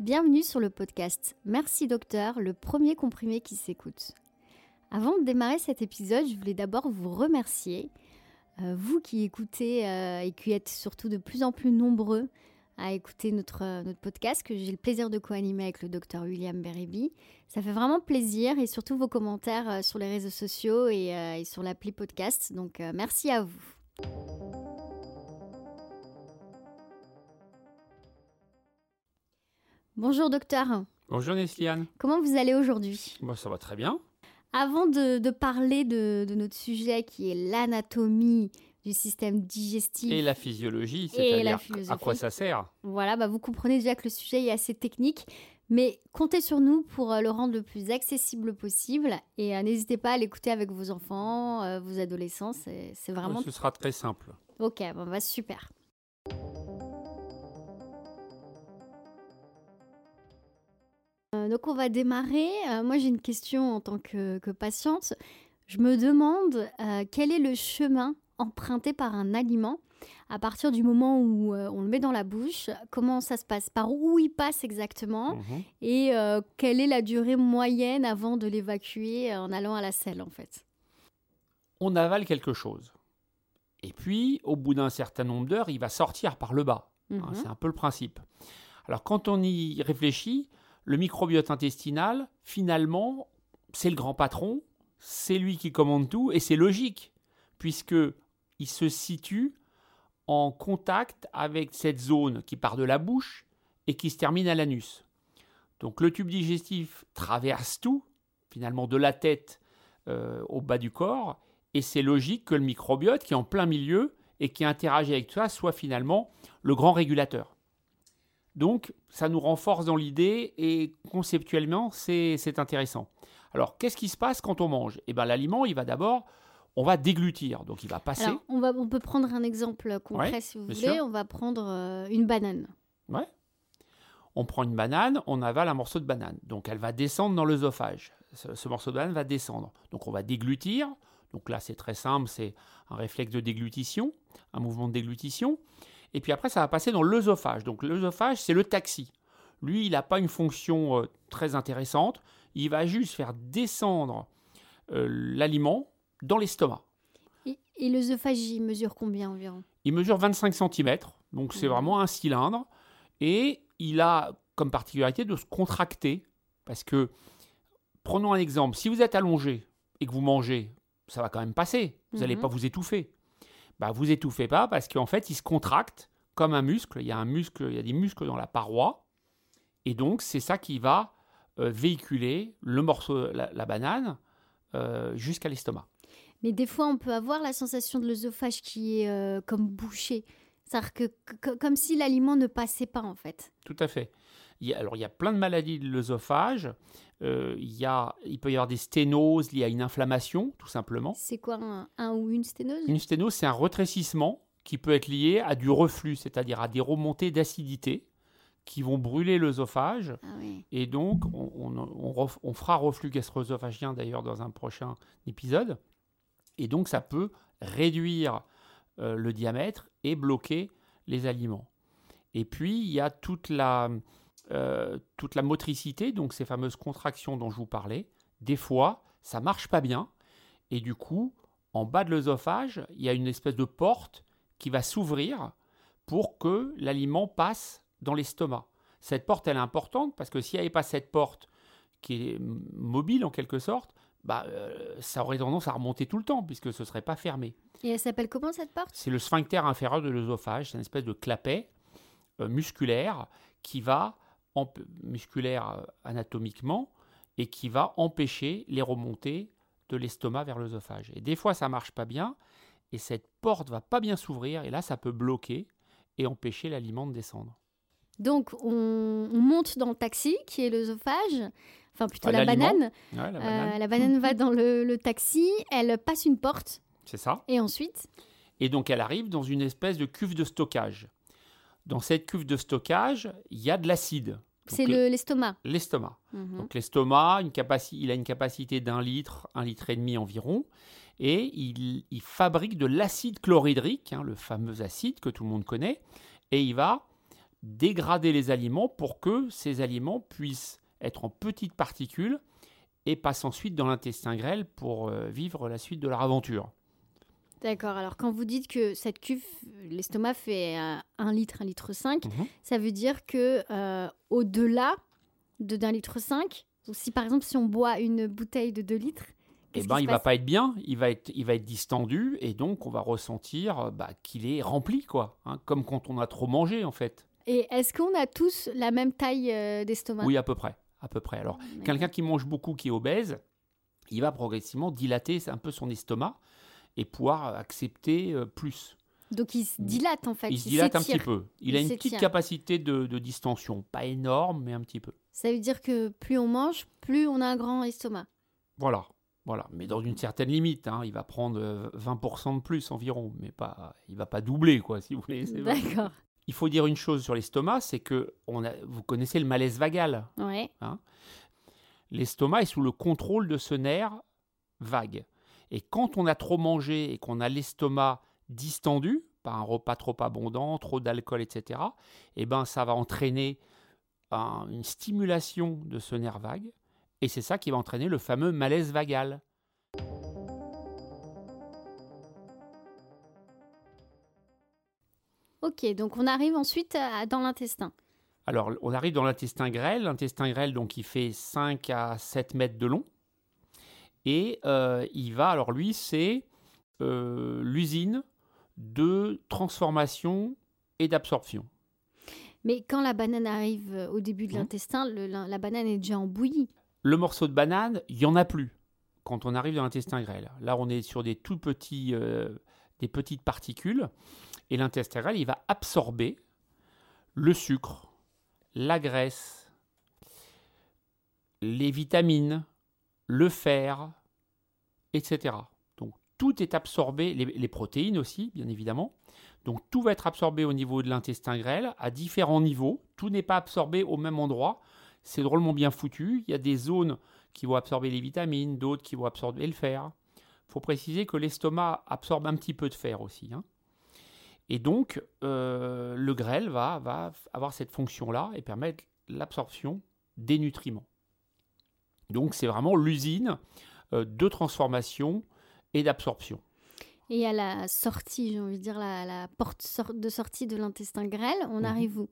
Bienvenue sur le podcast Merci Docteur, le premier comprimé qui s'écoute. Avant de démarrer cet épisode, je voulais d'abord vous remercier, euh, vous qui écoutez euh, et qui êtes surtout de plus en plus nombreux à écouter notre, euh, podcast que j'ai le plaisir de co-animer avec le docteur William Beribi. Ça fait vraiment plaisir et surtout vos commentaires sur les réseaux sociaux et, et sur l'appli podcast. Donc merci à vous. Bonjour docteur. Bonjour Nesliane. Comment vous allez aujourd'hui? Moi ça va très bien. Avant de, parler de, notre sujet qui est l'anatomie du système digestif et la physiologie, c'est-à-dire à quoi ça sert Voilà, bah vous comprenez déjà que le sujet est assez technique, mais comptez sur nous pour euh, le rendre le plus accessible possible et euh, n'hésitez pas à l'écouter avec vos enfants, euh, vos adolescents, c'est vraiment... Ce sera très simple. Ok, bon, bah super. Donc on va démarrer. Euh, moi j'ai une question en tant que, patiente. Je me demande euh, quel est le chemin emprunté par un aliment à partir du moment où on le met dans la bouche, comment ça se passe, par où il passe exactement, mhm. et quelle est la durée moyenne avant de l'évacuer en allant à la selle en fait? On avale quelque chose. Et puis, au bout d'un certain nombre d'heures, il va sortir par le bas. Hein, mhm. c'est un peu le principe. Alors quand on y réfléchit, le microbiote intestinal, finalement, c'est le grand patron, c'est lui qui commande tout, et c'est logique, puisque il se situe en contact avec cette zone qui part de la bouche et qui se termine à l'anus. Donc le tube digestif traverse tout, finalement de la tête euh, au bas du corps, et c'est logique que le microbiote qui est en plein milieu et qui interagit avec toi soit finalement le grand régulateur. Donc, ça nous renforce dans l'idée et conceptuellement, c'est intéressant. Alors, qu'est-ce qui se passe quand on mange? Eh bien, l'aliment, il va d'abord, on va déglutir, donc il va passer. Alors, on, va, on peut prendre un exemple concret si vous voulez. On va prendre euh, une banane. Ouais. On prend une banane, on avale un morceau de banane. Donc, elle va descendre dans l'œsophage. Ce, ce morceau de banane va descendre. Donc, on va déglutir. Donc là, c'est très simple, c'est un réflexe de déglutition, un mouvement de déglutition. Et puis après, ça va passer dans l'œsophage. Donc l'œsophage, c'est le taxi. Lui, il n'a pas une fonction euh, très intéressante. Il va juste faire descendre euh, l'aliment dans l'estomac. Et, et l'œsophage, il mesure combien environ? Il mesure 25 cm. Donc c'est vraiment un cylindre. Et il a comme particularité de se contracter. Parce que, prenons un exemple, si vous êtes allongé et que vous mangez, ça va quand même passer. Vous n'allez mhm. pas vous étouffer bah, vous étouffez pas parce qu'en fait, il se contracte comme un muscle. Il y a un muscle, il y a des muscles dans la paroi. Et donc, c'est ça qui va euh, véhiculer le morceau, la, la banane, euh, jusqu'à l'estomac. Mais des fois, on peut avoir la sensation de l'œsophage qui est euh, comme bouché. C'est-à-dire que, comme si l'aliment ne passait pas, en fait. Tout à fait. Il y a, alors, il y a plein de maladies de l'œsophage. Euh, il, y a, il peut y avoir des sténoses liées à une inflammation, tout simplement. C'est quoi un, ou une sténose? Une sténose, c'est un rétrécissement qui peut être lié à du reflux, c'est-à-dire à des remontées d'acidité qui vont brûler l'œsophage. Ah Et donc, on, fera reflux gastro-œsophagien d'ailleurs dans un prochain épisode. Et donc, ça peut réduire euh, le diamètre et bloquer les aliments. Et puis, il y a toute la, euh, toute la motricité, donc ces fameuses contractions dont je vous parlais, des fois, ça marche pas bien. Et du coup, en bas de l'œsophage, il y a une espèce de porte qui va s'ouvrir pour que l'aliment passe dans l'estomac. Cette porte, elle est importante parce que s'il n'y avait pas cette porte qui est mobile en quelque sorte, bah, euh, ça aurait tendance à remonter tout le temps puisque ce ne serait pas fermé. Et elle s'appelle comment cette porte? C'est le sphincter inférieur de l'œsophage, c'est une espèce de clapet euh, musculaire qui va musculaire euh, anatomiquement et qui va empêcher les remontées de l'estomac vers l'œsophage. Et des fois, ça marche pas bien et cette porte va pas bien s'ouvrir et là, ça peut bloquer et empêcher l'aliment de descendre. Donc, on, monte dans le taxi qui est l'œsophage, enfin plutôt la banane. la, banane. la banane va dans le, le taxi, elle passe une porte. C'est ça. Et ensuite Et donc, elle arrive dans une espèce de cuve de stockage. Dans cette cuve de stockage, il y a de l'acide. C'est l'estomac. l'estomac. Mhm. Donc l'estomac, il a une capacité d'un litre, un litre et demi environ, et il, fabrique de l'acide chlorhydrique, hein, le fameux acide que tout le monde connaît, et il va dégrader les aliments pour que ces aliments puissent être en petites particules et passent ensuite dans l'intestin grêle pour euh, vivre la suite de leur aventure. D'accord. Alors, quand vous dites que cette cuve, l'estomac fait 1 litre, 1 litre 5, Mhm. ça veut dire que euh, au-delà de d'un litre 5, donc si par exemple, si on boit une bouteille de 2 litres, Eh ben, il se va pas être bien, il va être, il va être distendu et donc on va ressentir euh, bah, qu'il est rempli, quoi. hein, comme quand on a trop mangé, en fait. Et est-ce qu'on a tous la même taille euh, d'estomac? Oui, à peu près, à peu près. Alors, quelqu'un qui mange beaucoup, qui est obèse, il va progressivement dilater un peu son estomac et pouvoir accepter euh, plus. Donc il se dilate en fait. il se dilate un petit peu. Il, Il a une petite capacité de, de distension, pas énorme, mais un petit peu. Ça veut dire que plus on mange, plus on a un grand estomac. Voilà, voilà. Mais dans une certaine limite, hein, il va prendre euh, 20% de plus environ, mais pas, il va pas doubler, quoi, si vous voulez. D'accord. Il faut dire une chose sur l'estomac, c'est que on a, vous connaissez le malaise vagal. Ouais. L'estomac est sous le contrôle de ce nerf vague. Et quand on a trop mangé et qu'on a l'estomac distendu par un repas trop abondant, trop d'alcool, etc., eh ben ça va entraîner un- une stimulation de ce nerf vague. Et c'est ça qui va entraîner le fameux malaise vagal. Ok, donc on arrive ensuite à- dans l'intestin. Alors, on arrive dans l'intestin grêle. L'intestin grêle, donc, il fait 5 à 7 mètres de long. Et euh, il va, alors lui, c'est euh, l'usine de transformation et d'absorption. Mais quand la banane arrive euh, au début de Mhm. l'intestin, la banane est déjà en bouillie. Le morceau de banane, il n'y en a plus quand on arrive dans l'intestin grêle. Là, on est sur des tout petits, euh, des petites particules. Et l'intestin grêle, il va absorber le sucre, la graisse, les vitamines, le fer, etc. Tout est absorbé, les, protéines aussi, bien évidemment. Donc tout va être absorbé au niveau de l'intestin grêle à différents niveaux. Tout n'est pas absorbé au même endroit. C'est drôlement bien foutu. Il y a des zones qui vont absorber les vitamines, d'autres qui vont absorber le fer. Il faut préciser que l'estomac absorbe un petit peu de fer aussi. hein. Et donc, euh, le grêle va, va avoir cette fonction-là et permettre l'absorption des nutriments. Donc, c'est vraiment l'usine euh, de transformation et d'absorption. Et à la sortie, j'ai envie de dire, la, la porte de sortie de l'intestin grêle, on Mhm. arrive où?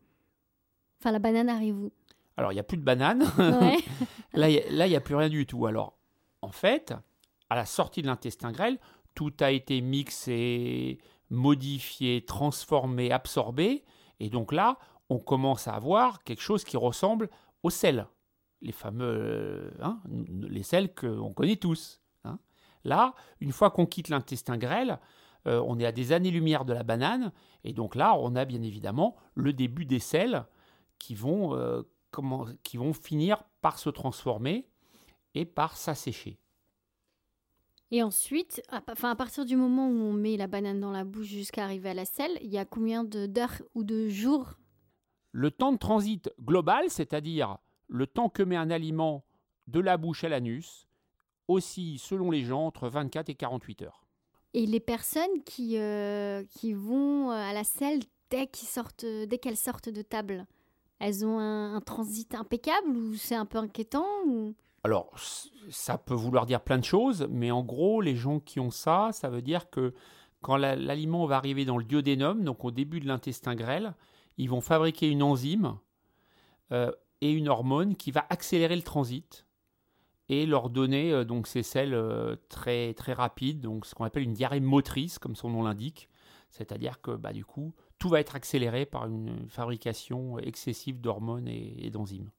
Enfin, la banane arrive où? Alors, il n'y a plus de banane. Ouais. Là, il n'y a, plus rien du tout. Alors, en fait, à la sortie de l'intestin grêle, tout a été mixé, modifié, transformé, absorbé. Et donc là, on commence à avoir quelque chose qui ressemble au sel. Les fameux, hein, les sels qu'on connaît tous. Là, une fois qu'on quitte l'intestin grêle, euh, on est à des années-lumière de la banane. Et donc là, on a bien évidemment le début des sels qui vont euh, comment- qui vont finir par se transformer et par s'assécher. Et ensuite, à, enfin, à partir du moment où on met la banane dans la bouche jusqu'à arriver à la selle, il y a combien d'heures ou de jours? Le temps de transit global, c'est-à-dire le temps que met un aliment de la bouche à l'anus, oscille selon les gens entre 24 et 48 heures. Et les personnes qui, euh, qui vont euh, à la selle dès qu'ils sortent, qu'elles sortent de table, elles ont un, un transit impeccable ou c'est un peu inquiétant ou... Alors, ça peut vouloir dire plein de choses, mais en gros, les gens qui ont ça, ça veut dire que quand la- l'aliment va arriver dans le duodénum, donc au début de l'intestin grêle, ils vont fabriquer une enzyme euh, et une hormone qui va accélérer le transit et leur donner euh, donc ces selles euh, très très rapides, donc ce qu'on appelle une diarrhée motrice, comme son nom l'indique, c'est-à-dire que bah, du coup tout va être accéléré par une fabrication excessive d'hormones et- et d'enzymes.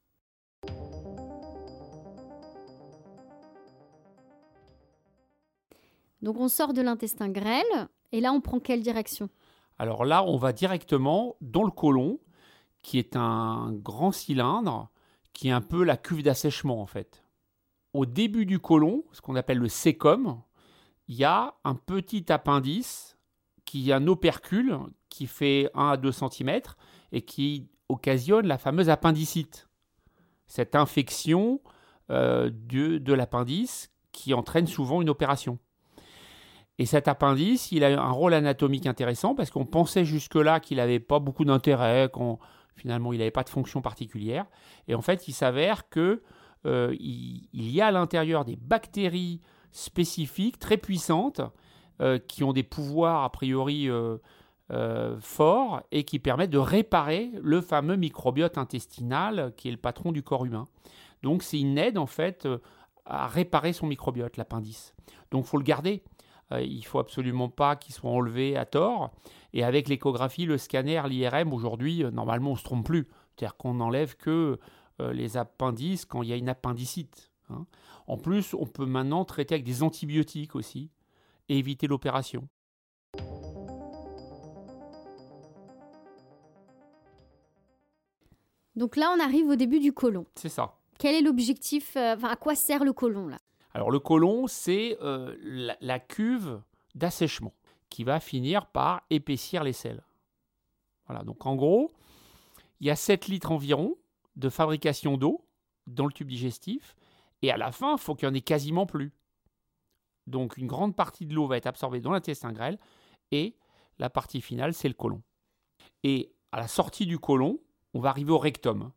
Donc on sort de l'intestin grêle et là on prend quelle direction? Alors là, on va directement dans le côlon, qui est un grand cylindre, qui est un peu la cuve d'assèchement en fait. Au début du côlon, ce qu'on appelle le sécom, il y a un petit appendice qui est un opercule qui fait 1 à 2 cm et qui occasionne la fameuse appendicite. Cette infection euh, de, l'appendice qui entraîne souvent une opération. Et cet appendice, il a un rôle anatomique intéressant parce qu'on pensait jusque-là qu'il n'avait pas beaucoup d'intérêt, qu'on Finalement, il n'avait pas de fonction particulière. Et en fait, il s'avère que euh, il, y a à l'intérieur des bactéries spécifiques très puissantes euh, qui ont des pouvoirs a priori forts et qui permettent de réparer le fameux microbiote intestinal qui est le patron du corps humain. Donc c'est une aide en fait à réparer son microbiote, l'appendice. Donc faut le garder. Euh, il faut absolument pas qu'il soit enlevé à tort. Et avec l'échographie, le scanner, l'IRM, aujourd'hui, euh, normalement, on se trompe plus. C'est-à-dire qu'on n'enlève que euh, les appendices quand il y a une appendicite. Hein. En plus, on peut maintenant traiter avec des antibiotiques aussi et éviter l'opération. Donc là, on arrive au début du côlon. C'est ça. Quel est l'objectif À quoi sert le côlon là? Alors le côlon, c'est euh, la, cuve d'assèchement qui va finir par épaissir les selles. Voilà, donc en gros, il y a 7 litres environ de fabrication d'eau dans le tube digestif, et à la fin, il faut qu'il n'y en ait quasiment plus. Donc une grande partie de l'eau va être absorbée dans l'intestin grêle, et la partie finale, c'est le côlon. Et à la sortie du côlon, on va arriver au rectum.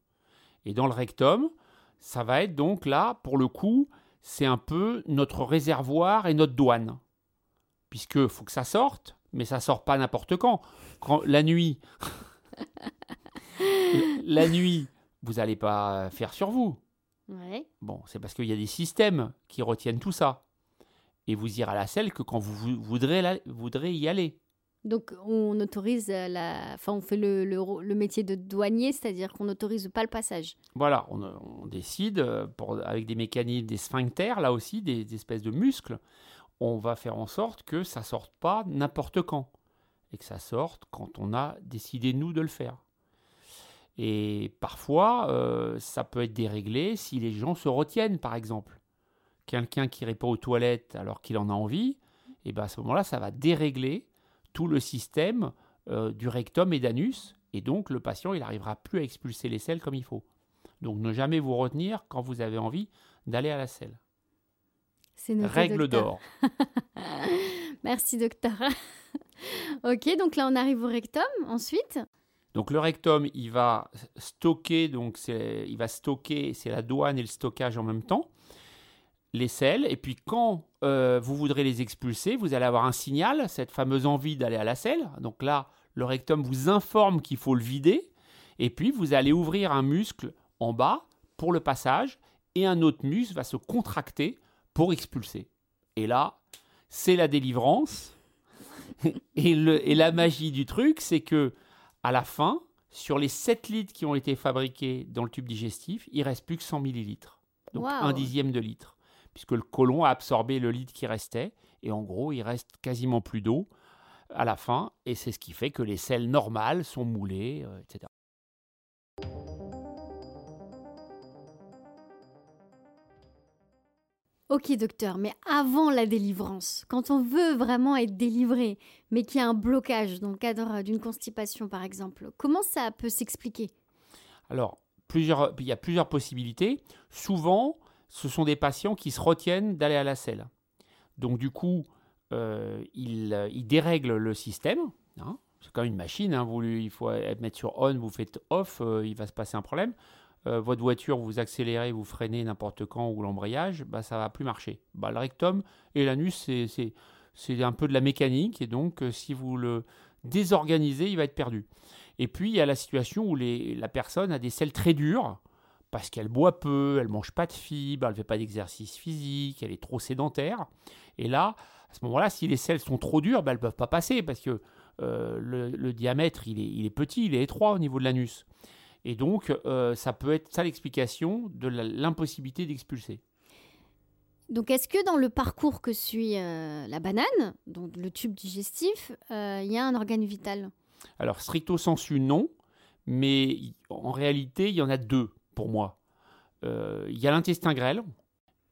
Et dans le rectum, ça va être donc là, pour le coup, c'est un peu notre réservoir et notre douane. Puisque faut que ça sorte, mais ça sort pas n'importe quand. quand. La nuit, la nuit, vous n'allez pas faire sur vous. Bon, c'est parce qu'il y a des systèmes qui retiennent tout ça. Et vous irez à la selle que quand vous voudrez, voudrez y aller. Donc on autorise la, enfin on fait le, le, métier de douanier, c'est-à-dire qu'on n'autorise pas le passage. Voilà, on, décide euh, pour, avec des mécanismes, des sphincters là aussi, des, espèces de muscles, on va faire en sorte que ça sorte pas n'importe quand et que ça sorte quand on a décidé nous de le faire. Et parfois, euh, ça peut être déréglé si les gens se retiennent, par exemple. Quelqu'un qui répond aux toilettes alors qu'il en a envie, et ben à ce moment-là, ça va dérégler tout le système euh, du rectum et d'anus, et donc le patient il n'arrivera plus à expulser les selles comme il faut. Donc ne jamais vous retenir quand vous avez envie d'aller à la selle. C'est Règle d'or. Merci docteur. ok, donc là on arrive au rectum ensuite. Donc le rectum, il va stocker, donc il va stocker, c'est la douane et le stockage en même temps les selles, et puis quand euh, vous voudrez les expulser, vous allez avoir un signal, cette fameuse envie d'aller à la selle. Donc là, le rectum vous informe qu'il faut le vider, et puis vous allez ouvrir un muscle en bas pour le passage, et un autre muscle va se contracter pour expulser. Et là, c'est la délivrance. et, et la magie du truc, c'est que à la fin, sur les 7 litres qui ont été fabriqués dans le tube digestif, il reste plus que 100 millilitres. Donc un dixième de litre puisque le côlon a absorbé le litre qui restait, et en gros, il reste quasiment plus d'eau à la fin, et c'est ce qui fait que les selles normales sont moulées, euh, etc. Ok docteur, mais avant la délivrance, quand on veut vraiment être délivré, mais qu'il y a un blocage dans le cadre d'une constipation par exemple, comment ça peut s'expliquer? Alors, il y a plusieurs possibilités. Souvent, ce sont des patients qui se retiennent d'aller à la selle. Donc du coup, euh, ils, dérèglent le système. Hein. C'est comme une machine, hein. vous, il faut mettre sur on, vous faites off, euh, il va se passer un problème. Euh, votre voiture, vous accélérez, vous freinez n'importe quand ou l'embrayage, bah, ça va plus marcher. Bah, le rectum et l'anus, c'est un peu de la mécanique, et donc si vous le désorganisez, il va être perdu. Et puis il y a la situation où les, la personne a des selles très dures, parce qu'elle boit peu, elle mange pas de fibres, elle fait pas d'exercice physique, elle est trop sédentaire. Et là, à ce moment-là, si les selles sont trop dures, ben, elles ne peuvent pas passer parce que euh, le, diamètre il est, petit, il est étroit au niveau de l'anus. Et donc, euh, ça peut être ça l'explication de l'impossibilité d'expulser. Donc, est-ce que dans le parcours que suit euh, la banane, donc le tube digestif, il y a un organe vital? Alors, stricto sensu, non. Mais en réalité, il y en a deux pour moi. Euh, il y a l'intestin grêle.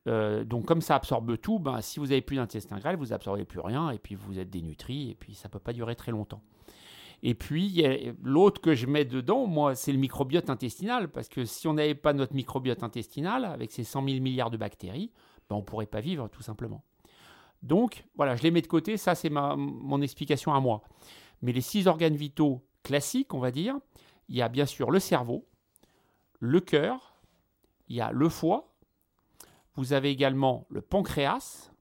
Euh, donc comme ça absorbe tout, ben, si vous avez plus d'intestin grêle, vous absorbez plus rien et puis vous êtes dénutri et puis ça peut pas durer très longtemps. Et puis l'autre que je mets dedans, moi, c'est le microbiote intestinal parce que si on n'avait pas notre microbiote intestinal avec ses 100 000 milliards de bactéries, ben, on pourrait pas vivre tout simplement. Donc voilà, je les mets de côté, ça c'est mon explication à moi. Mais les six organes vitaux classiques, on va dire, il y a bien sûr le cerveau, le cœur, il y a le foie, vous avez également le pancréas,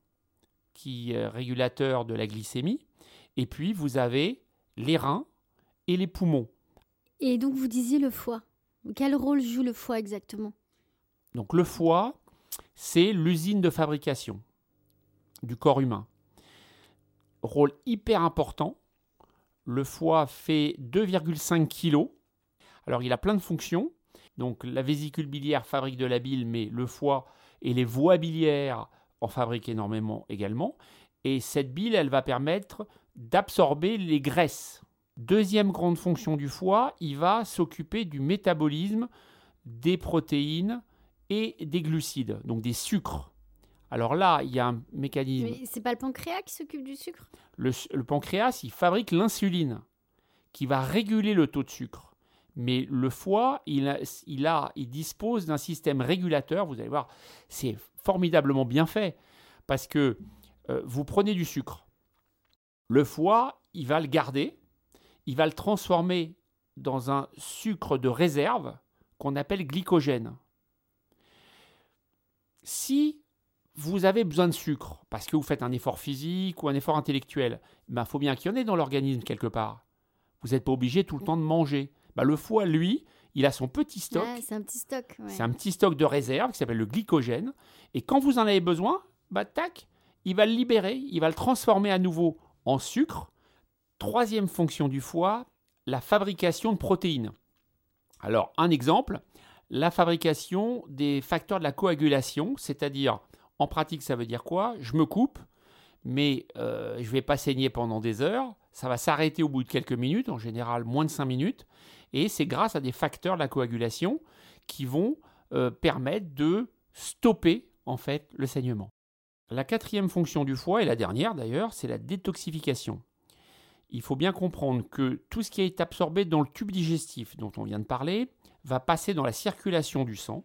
qui est régulateur de la glycémie, et puis vous avez les reins et les poumons. Et donc vous disiez le foie. Quel rôle joue le foie exactement? Donc le foie, c'est l'usine de fabrication du corps humain. Rôle hyper important. Le foie fait 2,5 kg. Alors il a plein de fonctions. Donc la vésicule biliaire fabrique de la bile, mais le foie et les voies biliaires en fabriquent énormément également. Et cette bile, elle va permettre d'absorber les graisses. Deuxième grande fonction du foie, il va s'occuper du métabolisme des protéines et des glucides, donc des sucres. Alors là, il y a un mécanisme. Mais c'est pas le pancréas qui s'occupe du sucre? Le, le pancréas, il fabrique l'insuline qui va réguler le taux de sucre. Mais le foie, il, a, il, a, il dispose d'un système régulateur. Vous allez voir, c'est formidablement bien fait parce que euh, vous prenez du sucre. Le foie, il va le garder, il va le transformer dans un sucre de réserve qu'on appelle glycogène. Si vous avez besoin de sucre parce que vous faites un effort physique ou un effort intellectuel, il ben, faut bien qu'il y en ait dans l'organisme quelque part. Vous n'êtes pas obligé tout le temps de manger. Ben, le foie, lui, il a son petit stock. c'est un petit stock. C'est un petit stock de réserve qui s'appelle le glycogène. Et quand vous en avez besoin, bah, tac, il va le libérer, il va le transformer à nouveau en sucre. Troisième fonction du foie, la fabrication de protéines. Alors, un exemple, la fabrication des facteurs de la coagulation, c'est-à-dire en pratique, ça veut dire quoi? Je me coupe, mais euh, je ne vais pas saigner pendant des heures. Ça va s'arrêter au bout de quelques minutes, en général moins de 5 minutes. Et c'est grâce à des facteurs de la coagulation qui vont euh, permettre de stopper en fait le saignement. La quatrième fonction du foie, et la dernière d'ailleurs, c'est la détoxification. Il faut bien comprendre que tout ce qui est absorbé dans le tube digestif dont on vient de parler va passer dans la circulation du sang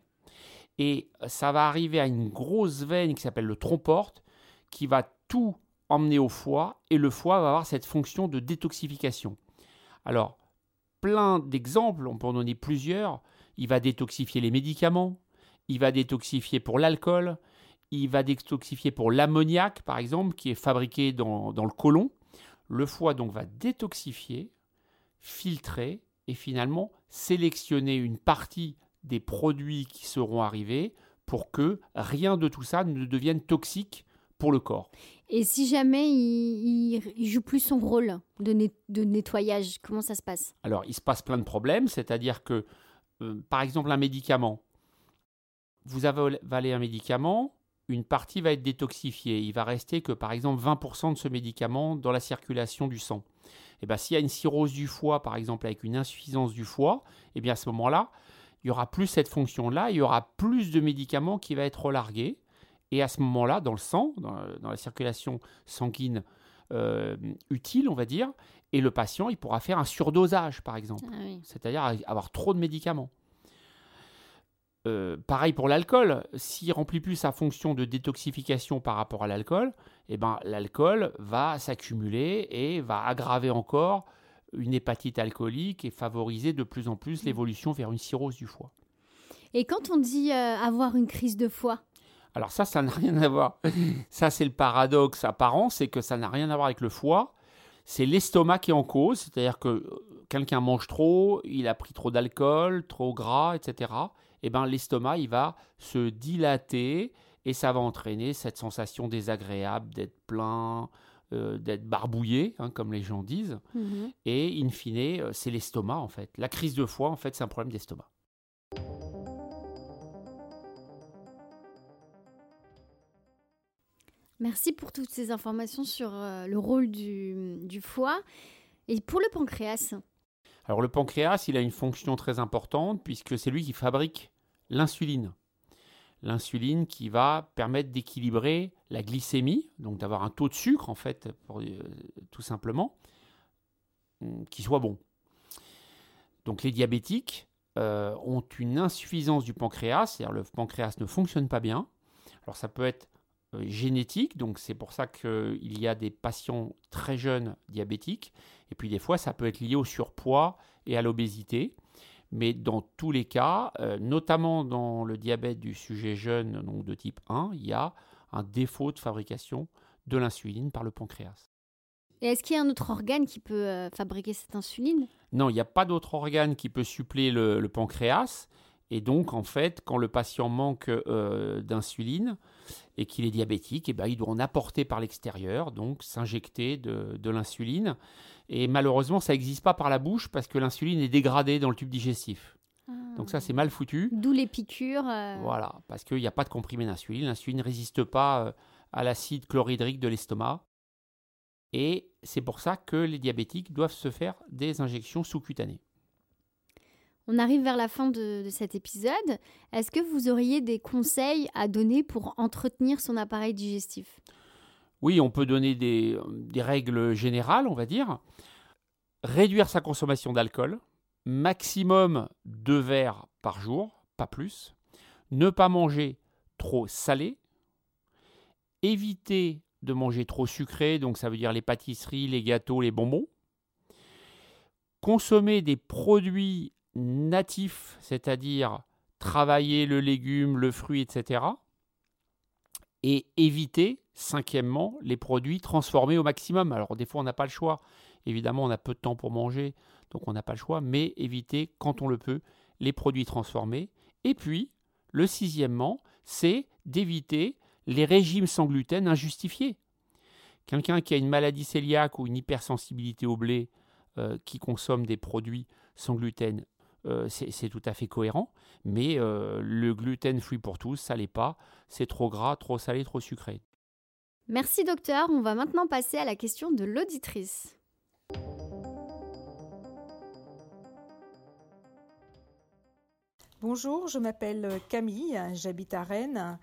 et ça va arriver à une grosse veine qui s'appelle le tromporte, qui va tout emmener au foie, et le foie va avoir cette fonction de détoxification. Alors, plein d'exemples, on peut en donner plusieurs. Il va détoxifier les médicaments, il va détoxifier pour l'alcool, il va détoxifier pour l'ammoniac, par exemple, qui est fabriqué dans, dans le côlon. Le foie donc va détoxifier, filtrer et finalement sélectionner une partie des produits qui seront arrivés pour que rien de tout ça ne devienne toxique pour le corps. Et si jamais il, il, joue plus son rôle de, de, nettoyage, comment ça se passe? Alors, il se passe plein de problèmes, c'est-à-dire que, euh, par exemple, un médicament, vous avalez un médicament, une partie va être détoxifiée. Il va rester que, par exemple, 20% de ce médicament dans la circulation du sang. Et eh bien, s'il y a une cirrhose du foie, par exemple, avec une insuffisance du foie, et eh bien à ce moment-là, il y aura plus cette fonction-là, il y aura plus de médicaments qui va être relargués. Et à ce moment-là, dans le sang, dans, la circulation sanguine euh, utile, on va dire, et le patient, il pourra faire un surdosage, par exemple. Ah C'est-à-dire avoir trop de médicaments. Euh, pareil pour l'alcool, s'il remplit plus sa fonction de détoxification par rapport à l'alcool, eh ben, l'alcool va s'accumuler et va aggraver encore une hépatite alcoolique et favoriser de plus en plus mm. l'évolution vers une cirrhose du foie. Et quand on dit euh, avoir une crise de foie? Alors ça, ça n'a rien à voir. ça, c'est le paradoxe apparent, c'est que ça n'a rien à voir avec le foie. C'est l'estomac qui est en cause, c'est-à-dire que euh, quelqu'un mange trop, il a pris trop d'alcool, trop gras, etc. Eh ben l'estomac, il va se dilater et ça va entraîner cette sensation désagréable d'être plein, euh, d'être barbouillé, hein, comme les gens disent. Mhm. Et in fine, euh, c'est l'estomac en fait. La crise de foie, en fait, c'est un problème d'estomac. Merci pour toutes ces informations sur euh, le rôle du, du, foie. Et pour le pancréas Alors le pancréas, il a une fonction très importante puisque c'est lui qui fabrique l'insuline l'insuline qui va permettre d'équilibrer la glycémie, donc d'avoir un taux de sucre en fait, euh, tout simplement, mm, qui soit bon. Donc les diabétiques euh, ont une insuffisance du pancréas, c'est-à-dire le pancréas ne fonctionne pas bien. Alors ça peut être génétique, donc c'est pour ça qu'il y a des patients très jeunes diabétiques, et puis des fois ça peut être lié au surpoids et à l'obésité. Mais dans tous les cas, euh, notamment dans le diabète du sujet jeune, donc de type 1, il y a un défaut de fabrication de l'insuline par le pancréas. Et est-ce qu'il y a un autre organe qui peut euh, fabriquer cette insuline? Non, il n'y a pas d'autre organe qui peut suppléer le, pancréas. Et donc, en fait, quand le patient manque euh, d'insuline et qu'il est diabétique, eh ben, il doit en apporter par l'extérieur, donc s'injecter de, l'insuline. Et malheureusement, ça n'existe pas par la bouche parce que l'insuline est dégradée dans le tube digestif. Ah. Donc ça, c'est mal foutu. D'où les piqûres. Euh. Voilà, parce qu'il n'y a pas de comprimé d'insuline. L'insuline ne résiste pas à l'acide chlorhydrique de l'estomac. Et c'est pour ça que les diabétiques doivent se faire des injections sous-cutanées. On arrive vers la fin de, cet épisode. Est-ce que vous auriez des conseils à donner pour entretenir son appareil digestif? Oui, on peut donner des, des, règles générales, on va dire. Réduire sa consommation d'alcool, maximum deux verres par jour, pas plus. Ne pas manger trop salé. Éviter de manger trop sucré, donc ça veut dire les pâtisseries, les gâteaux, les bonbons. Consommer des produits natifs, c'est-à-dire travailler le légume, le fruit, etc. Et éviter, cinquièmement, les produits transformés au maximum. Alors des fois, on n'a pas le choix. Évidemment, on a peu de temps pour manger, donc on n'a pas le choix, mais éviter, quand on le peut, les produits transformés. Et puis, le sixièmement, c'est d'éviter les régimes sans gluten injustifiés. Quelqu'un qui a une maladie cœliaque ou une hypersensibilité au blé, euh, qui consomme des produits sans gluten, euh, c'est tout à fait cohérent. Mais euh, le gluten free pour tous, ça l'est pas. C'est trop gras, trop salé, trop sucré. Merci docteur. On va maintenant passer à la question de l'auditrice. Bonjour, je m'appelle Camille, j'habite à Rennes.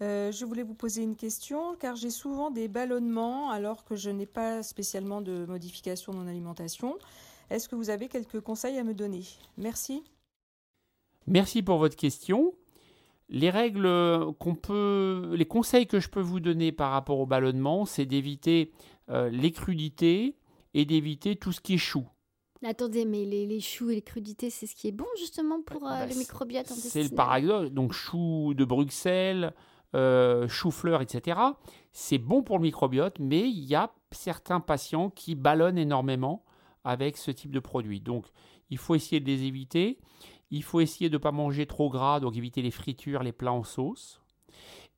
Euh, je voulais vous poser une question car j'ai souvent des ballonnements alors que je n'ai pas spécialement de modification de mon alimentation. Est-ce que vous avez quelques conseils à me donner? Merci. Merci pour votre question. Les règles qu'on peut, les conseils que je peux vous donner par rapport au ballonnement, c'est d'éviter euh, les crudités et d'éviter tout ce qui est chou. Attendez, mais les, choux et les crudités, c'est ce qui est bon justement pour euh, bah, le microbiote intestinal? C'est le paradoxe. Donc choux de Bruxelles, euh, chou-fleur, etc. C'est bon pour le microbiote, mais il y a certains patients qui ballonnent énormément avec ce type de produit. Donc, il faut essayer de les éviter. Il faut essayer de ne pas manger trop gras, donc éviter les fritures, les plats en sauce.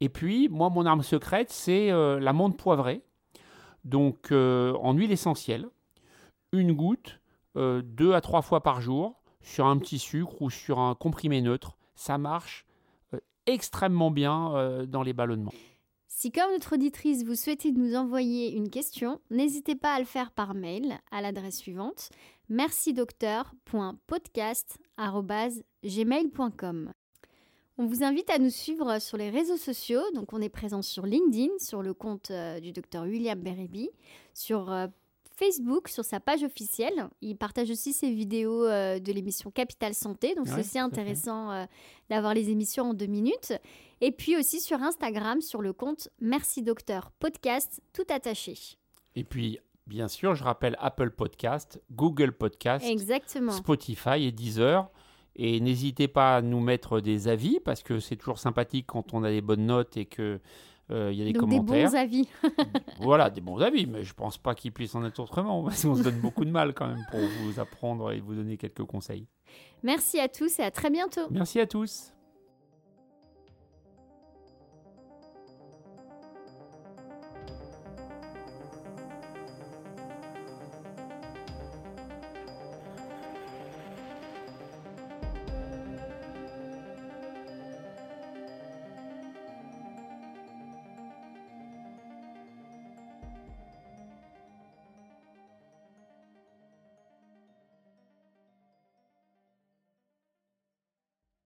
Et puis, moi, mon arme secrète, c'est euh, la menthe poivrée. Donc, euh, en huile essentielle, une goutte, deux à trois fois par jour, sur un petit sucre ou sur un comprimé neutre. Ça marche extrêmement bien euh, dans les ballonnements. Si comme notre auditrice, vous souhaitez nous envoyer une question, n'hésitez pas à le faire par mail à l'adresse suivante mercidocteur.podcast.gmail.com. On vous invite à nous suivre sur les réseaux sociaux. Donc, on est présent sur LinkedIn, sur le compte euh, du docteur William Bereby, sur euh, Facebook sur sa page officielle. Il partage aussi ses vidéos euh, de l'émission Capital Santé. Donc, c'est aussi intéressant euh, d'avoir les émissions en deux minutes. Et puis aussi sur Instagram, sur le compte Merci Docteur Podcast, tout attaché. Et puis, bien sûr, je rappelle Apple Podcast, Google Podcast, Exactement. Spotify et Deezer. Et n'hésitez pas à nous mettre des avis parce que c'est toujours sympathique quand on a des bonnes notes et que il y a des commentaires. Des bons avis. voilà, des bons avis, mais je pense pas qu'il puisse en être autrement, parce qu'on se donne beaucoup de mal quand même pour vous apprendre et vous donner quelques conseils. Merci à tous et à très bientôt. Merci à tous.